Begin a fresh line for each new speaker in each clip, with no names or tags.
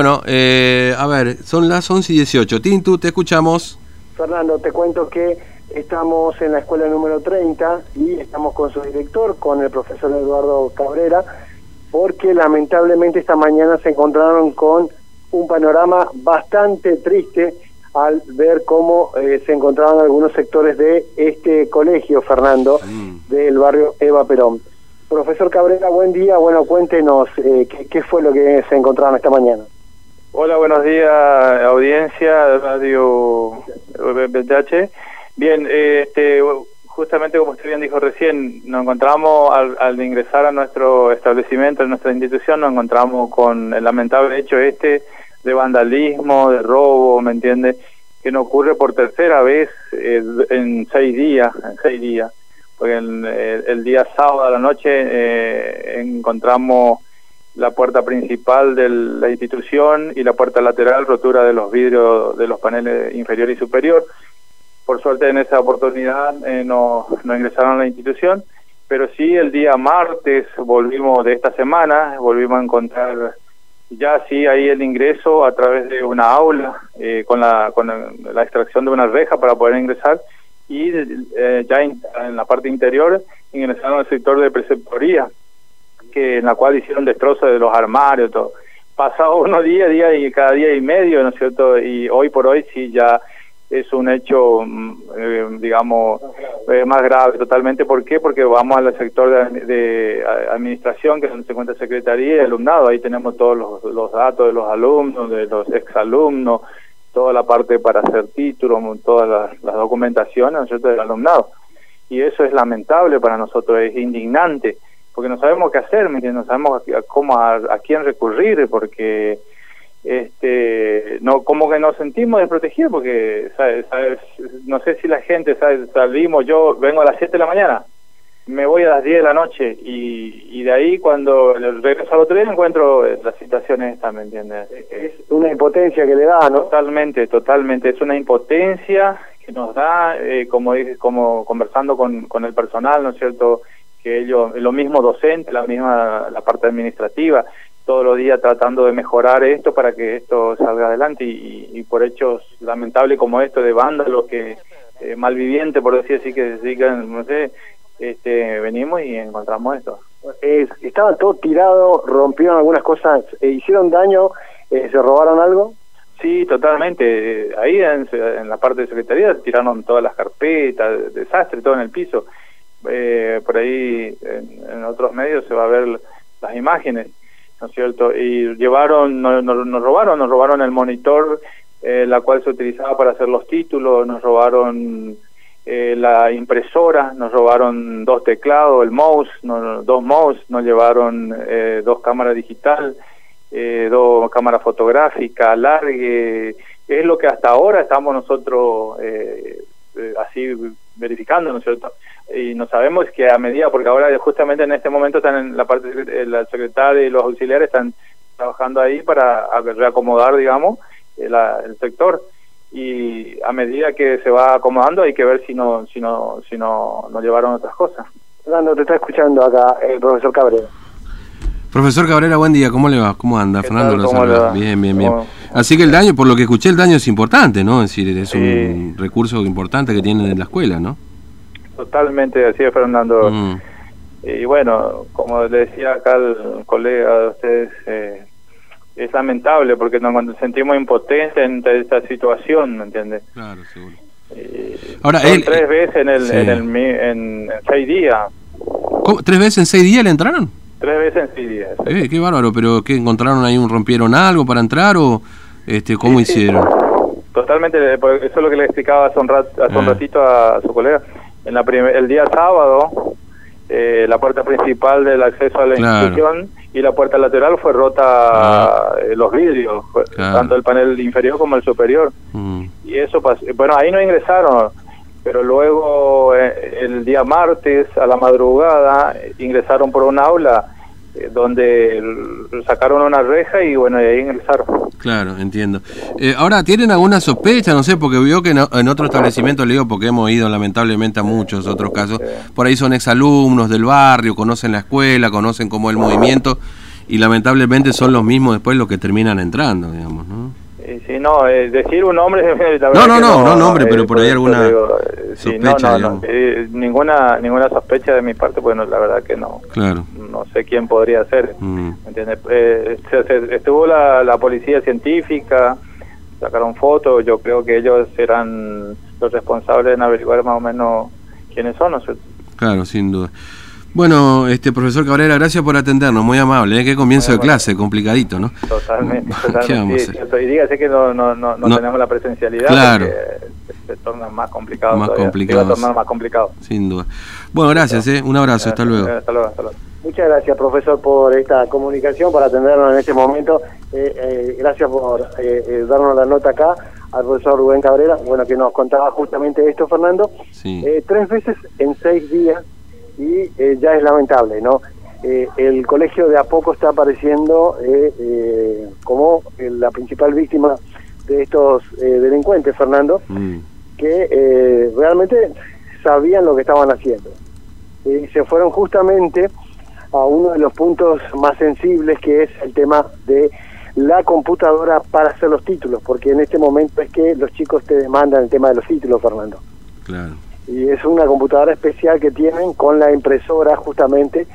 Bueno, eh, a ver, son las 11 y 18. Tintu, te escuchamos.
Fernando, te cuento que estamos en la escuela número 30 y estamos con su director, con el profesor Eduardo Cabrera, porque lamentablemente esta mañana se encontraron con un panorama bastante triste al ver cómo eh, se encontraban algunos sectores de este colegio, Fernando,
Mm.
del barrio Eva Perón. Profesor Cabrera, buen día. Bueno, cuéntenos eh, qué, qué fue lo que se encontraron esta mañana.
Hola, buenos días, audiencia Radio BH. Bien, eh, este, justamente como usted bien dijo recién, nos encontramos al, al ingresar a nuestro establecimiento, a nuestra institución, nos encontramos con el lamentable hecho este de vandalismo, de robo, ¿me entiende? Que nos ocurre por tercera vez eh, en seis días, en seis días. Porque el, el- el día sábado a la noche eh, encontramos la puerta principal de la institución y la puerta lateral, rotura de los vidrios de los paneles inferior y superior. Por suerte en esa oportunidad eh, no, no ingresaron a la institución, pero sí el día martes volvimos de esta semana, volvimos a encontrar ya sí ahí el ingreso a través de una aula eh, con, la, con la extracción de una reja para poder ingresar y eh, ya en la parte interior ingresaron al sector de preceptoría que en la cual hicieron destrozos de los armarios, todo. Pasado unos días, día y cada día y medio, ¿no es cierto? Y hoy por hoy sí ya es un hecho, mm, eh, digamos, eh, más grave totalmente. ¿Por qué? Porque vamos al sector de, administración, que es donde se encuentra secretaría y alumnado. Ahí tenemos todos los, los datos de los alumnos, de los exalumnos, toda la parte para hacer títulos, todas las, las documentaciones, ¿no es cierto?, del alumnado. Y eso es lamentable para nosotros, es indignante porque no sabemos qué hacer, ¿me no sabemos a, cómo a, a quién recurrir, porque este no como que nos sentimos desprotegidos, porque ¿sabes? ¿sabes? no sé si la gente ¿sabes? salimos, yo vengo a las 7 de la mañana, me voy a las 10 de la noche y, y de ahí cuando regreso al otro día encuentro eh, las situaciones estas, ¿me entiendes?
Es una impotencia que le da, ¿no?
Totalmente, totalmente. Es una impotencia que nos da, eh, como dije, como conversando con, con el personal, ¿no es cierto? Que ellos, lo mismo docente, la misma la parte administrativa, todos los días tratando de mejorar esto para que esto salga adelante y, y por hechos lamentables como esto de vándalos que eh, malvivientes, por decir así, que se dedican, no sé, este, venimos y encontramos esto.
Es- estaba todo tirado, rompieron algunas cosas, eh, hicieron daño, eh, se robaron algo.
Sí, totalmente. Eh, Ahí en, en la parte de secretaría tiraron todas las carpetas, desastre, todo en el piso. Eh, por ahí en, en otros medios se va a ver las imágenes, ¿no es cierto? Y llevaron, no- no- nos robaron, nos robaron el monitor, eh, la cual se utilizaba para hacer los títulos, nos robaron eh, la impresora, nos robaron dos teclados, el mouse, no- dos mouse, nos llevaron eh, dos cámaras digital, eh, dos cámaras fotográficas, largue, es lo que hasta ahora estamos nosotros así verificando, ¿no es cierto? Y no sabemos que a medida, porque ahora justamente en este momento están en la parte, eh, la secretaria y los auxiliares están trabajando ahí para reacomodar, digamos, eh, el sector y a medida que se va acomodando hay que ver si no si no si no no llevaron otras cosas
Fernando, te está escuchando acá el profesor Cabrera.
Profesor Cabrera, buen día, ¿cómo le va? ¿Cómo anda?
¿Qué
Fernando
tal?
lo
¿Cómo le
saluda.
va?
Bien, bien, bien.
¿Cómo-
Así que el daño, por lo que escuché, el daño es importante, ¿no? Es decir, es un recurso importante que tienen en la escuela, ¿no?
totalmente así es Fernando
Mm.
y bueno como le decía acá el colega de ustedes eh, es lamentable porque nos sentimos impotentes ante esta situación ¿me entiendes?
Claro, seguro.
Eh,
Ahora, él-
tres veces en el,
sí.
en, el en, en seis días
¿Cómo? ¿Tres veces en seis días le entraron?
Tres veces en días
Eh, qué bárbaro, pero ¿qué encontraron ahí? un ¿Rompieron algo para entrar o este cómo
Sí, sí.
hicieron?
Totalmente, eh, eso es lo que le explicaba hace un, rat- hace un
Ah.
ratito a, su colega. En la el día sábado, eh, la puerta principal del acceso a la
Claro.
institución y la puerta lateral fue rota
Ah.
eh, los vidrios,
Claro.
tanto el panel inferior como el superior.
Mm.
Y eso pasó. Bueno, ahí no ingresaron, pero luego eh, el día martes a la madrugada ingresaron por un aula eh, donde sacaron una reja y bueno, y ahí ingresaron.
Claro, entiendo. Eh, ahora, ¿tienen alguna sospecha? No sé, porque veo que en, en otro establecimiento, le digo, porque hemos ido lamentablemente a muchos otros casos, por ahí son exalumnos del barrio, conocen la escuela, conocen cómo es el movimiento, y lamentablemente son los mismos después los que terminan entrando, digamos, ¿no?
Eh, no, eh, decir un nombre, la
No, no, no, no nombre, pero
eh,
por ahí
eso
alguna
eh,
sospecha,
no, no, eh, ninguna, ninguna sospecha de mi parte, bueno, la verdad que no,
Claro.
no sé quién podría ser,
Mm.
¿me entiendes? Eh, estuvo la, la policía científica, sacaron fotos, yo creo que ellos serán los responsables en averiguar más o menos quiénes son, ¿no?
Claro, sin duda. Bueno, este profesor Cabrera, gracias por atendernos, muy amable, ¿eh? qué comienzo de clase, complicadito, ¿no?
Totalmente,
¿Qué vamos a
totalmente. Sí, y dígase que no, no, no, no
No.
tenemos la presencialidad
Claro.
se, torna más complicado.
Más
todavía.
complicado,
Se va a tornar más complicado.
Sin duda. Bueno, gracias, ¿eh? un abrazo, hasta luego.
Hasta luego, hasta luego.
Muchas gracias, profesor, por esta comunicación, por atendernos en este momento. Eh, eh, gracias por eh, eh, darnos la nota acá al profesor Rubén Cabrera, bueno, que nos contaba justamente esto, Fernando.
Sí.
Eh, tres veces en seis días y eh, ya es lamentable, ¿no? Eh, el colegio de a poco está apareciendo eh, eh, como eh, la principal víctima de estos delincuentes, Fernando
Mm.
que eh, realmente sabían lo que estaban haciendo. Y se fueron justamente a uno de los puntos más sensibles, que es el tema de la computadora para hacer los títulos, porque en este momento es que los chicos te demandan el tema de los títulos, Fernando.
Claro.
Y es una computadora especial que tienen con la impresora justamente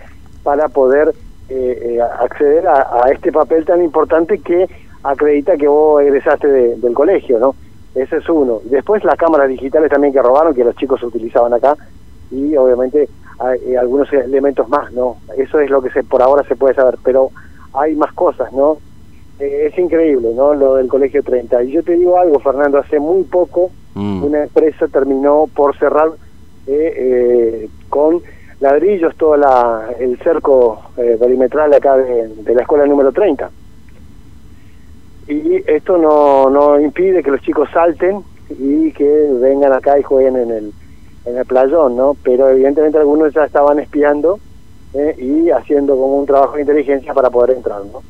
para poder eh, eh, acceder a, a este papel tan importante que acredita que vos egresaste de- del colegio, ¿no? Ese es uno. Después las cámaras digitales también que robaron, que los chicos utilizaban acá, y obviamente hay, eh, algunos elementos más, ¿no? Eso es lo que se, por ahora se puede saber, pero hay más cosas, ¿no? Eh, es increíble, ¿no? Lo del colegio 30. Y yo te digo algo, Fernando, hace muy poco
Mm.
una empresa terminó por cerrar eh, eh, con ladrillos todo la, el cerco eh, perimetral acá de, de la escuela número 30. Y esto no, no impide que los chicos salten y que vengan acá y jueguen en el, en el playón, ¿no? Pero evidentemente algunos ya estaban espiando eh, y haciendo como un trabajo de inteligencia para poder entrar, ¿no?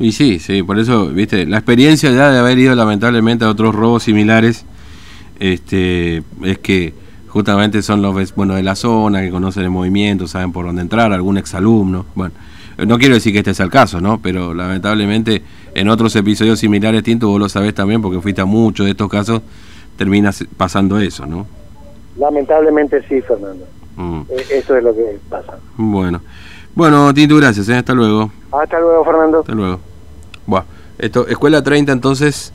Y sí, sí, por eso, viste, la experiencia ya de haber ido lamentablemente a otros robos similares, este, es que justamente son los bueno de la zona, que conocen el movimiento, saben por dónde entrar, algún exalumno, bueno, no quiero decir que este sea el caso, ¿no? Pero lamentablemente en otros episodios similares, Tinto, vos lo sabés también porque fuiste a muchos de estos casos, termina pasando eso, ¿no?
Lamentablemente sí, Fernando.
Mm.
Eh, eso es lo que pasa.
Bueno, bueno, Tinto, gracias, ¿eh? hasta luego.
Hasta luego, Fernando.
Hasta luego. Buah, esto, escuela 30 entonces,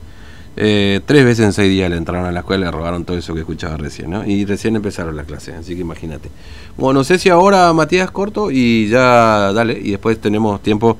eh, tres veces en seis días le entraron a la escuela le robaron todo eso que escuchaba recién, ¿no? Y recién empezaron las clases, así que imagínate. Bueno, no sé si ahora Matías corto y ya, dale, y después tenemos tiempo